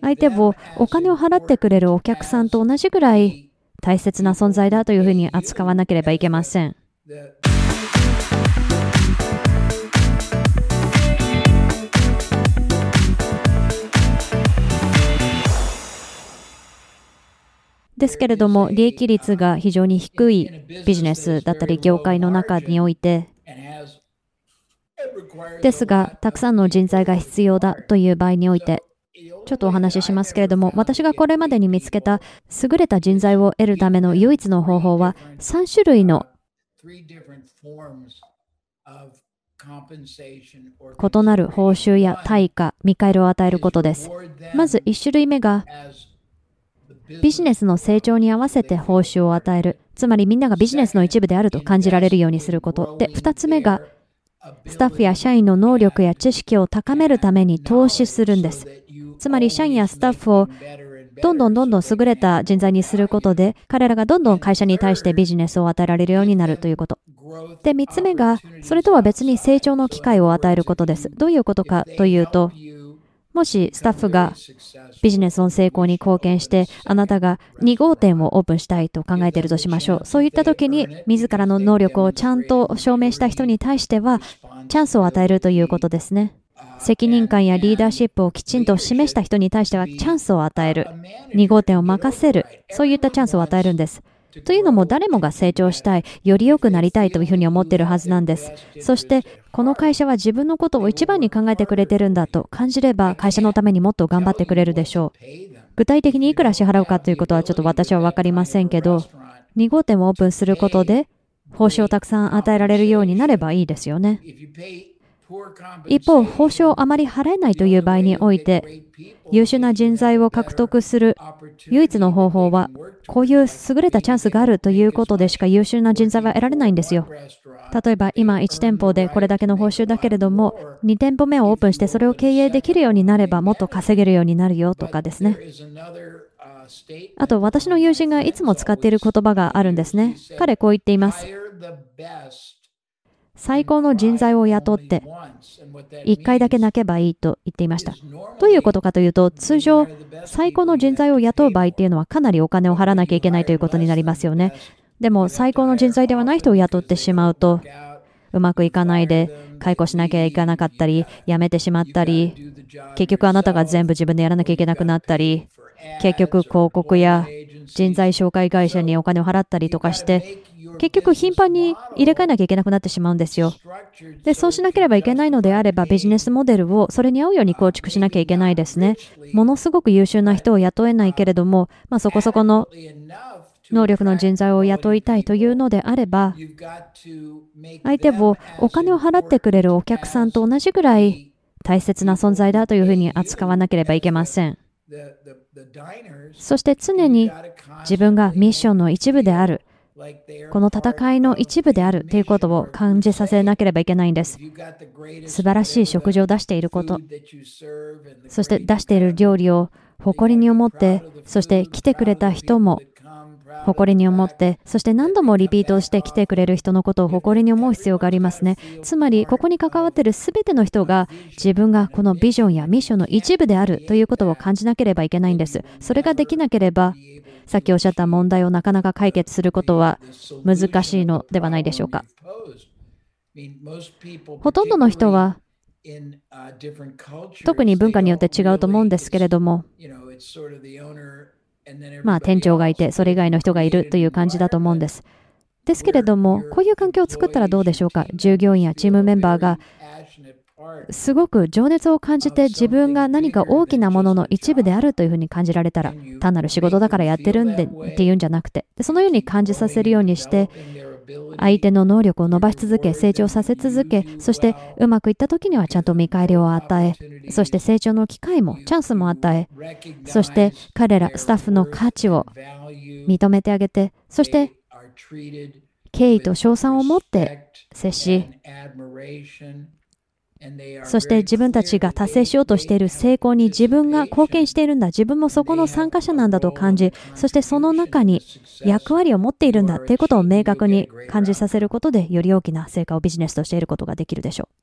相手をお金を払ってくれるお客さんと同じぐらい大切な存在だというふうに扱わなければいけません。ですけれども、利益率が非常に低いビジネスだったり業界の中において、ですが、たくさんの人材が必要だという場合において、ちょっとお話ししますけれども、私がこれまでに見つけた優れた人材を得るための唯一の方法は、3種類の異なる報酬や対価、見返りを与えることです。まず1種類目が、ビジネスの成長に合わせて報酬を与える。つまりみんながビジネスの一部であると感じられるようにすること。で、2つ目が、スタッフや社員の能力や知識を高めるために投資するんです。つまり社員やスタッフをどんどんどんどん優れた人材にすることで、彼らがどんどん会社に対してビジネスを与えられるようになるということ。で、3つ目が、それとは別に成長の機会を与えることです。どういうことかというと、もしスタッフがビジネスの成功に貢献して、あなたが2号店をオープンしたいと考えているとしましょう。そういった時に、自らの能力をちゃんと証明した人に対しては、チャンスを与えるということですね。責任感やリーダーシップをきちんと示した人に対してはチャンスを与える。2号店を任せる。そういったチャンスを与えるんです。というのも誰もが成長したい、より良くなりたいというふうに思っているはずなんです。そして、この会社は自分のことを一番に考えてくれてるんだと感じれば、会社のためにもっと頑張ってくれるでしょう。具体的にいくら支払うかということはちょっと私は分かりませんけど、2号店をオープンすることで、報酬をたくさん与えられるようになればいいですよね。一方、報酬をあまり払えないという場合において、優秀な人材を獲得する唯一の方法は、こういう優れたチャンスがあるということでしか優秀な人材は得られないんですよ。例えば今1店舗でこれだけの報酬だけれども、2店舗目をオープンしてそれを経営できるようになればもっと稼げるようになるよとかですね。あと私の友人がいつも使っている言葉があるんですね。彼こう言っています。最高の人材を雇って、1回だけ泣けばいいと言っていました。どういうことかというと、通常、最高の人材を雇う場合っていうのはかなりお金を払わなきゃいけないということになりますよね。でも、最高の人材ではない人を雇ってしまうと、うまくいかないで、解雇しなきゃいけなかったり、辞めてしまったり、結局あなたが全部自分でやらなきゃいけなくなったり、結局広告や人材紹介会社にお金を払ったりとかして、結局頻繁に入れ替えなきゃいけなくなってしまうんですよ。で、そうしなければいけないのであれば、ビジネスモデルをそれに合うように構築しなきゃいけないですね。ものすごく優秀な人を雇えないけれども、まあ、そこそこの能力の人材を雇いたいというのであれば、相手をお金を払ってくれるお客さんと同じぐらい大切な存在だというふうに扱わなければいけません。そして常に自分がミッションの一部である。この戦いの一部であるということを感じさせなければいけないんです。素晴らしい食事を出していること、そして出している料理を誇りに思って、そして来てくれた人も誇りに思って、そして何度もリピートして来てくれる人のことを誇りに思う必要がありますね。つまり、ここに関わっている全ての人が自分がこのビジョンやミッションの一部であるということを感じなければいけないんです。それができなければ、さっきおっしゃった問題をなかなか解決することは難しいのではないでしょうか。ほとんどの人は特に文化によって違うと思うんですけれども、まあ、店長がいて、それ以外の人がいるという感じだと思うんです。ですけれども、こういう環境を作ったらどうでしょうか？従業員やチームメンバーがすごく情熱を感じて自分が何か大きなものの一部であるというふうに感じられたら単なる仕事だからやってるんでっていうんじゃなくてそのように感じさせるようにして相手の能力を伸ばし続け成長させ続けそしてうまくいった時にはちゃんと見返りを与えそして成長の機会もチャンスも与えそして彼らスタッフの価値を認めてあげてそして敬意と称賛を持って接しそして自分たちが達成しようとしている成功に自分が貢献しているんだ、自分もそこの参加者なんだと感じ、そしてその中に役割を持っているんだということを明確に感じさせることで、より大きな成果をビジネスとしていることができるでしょう。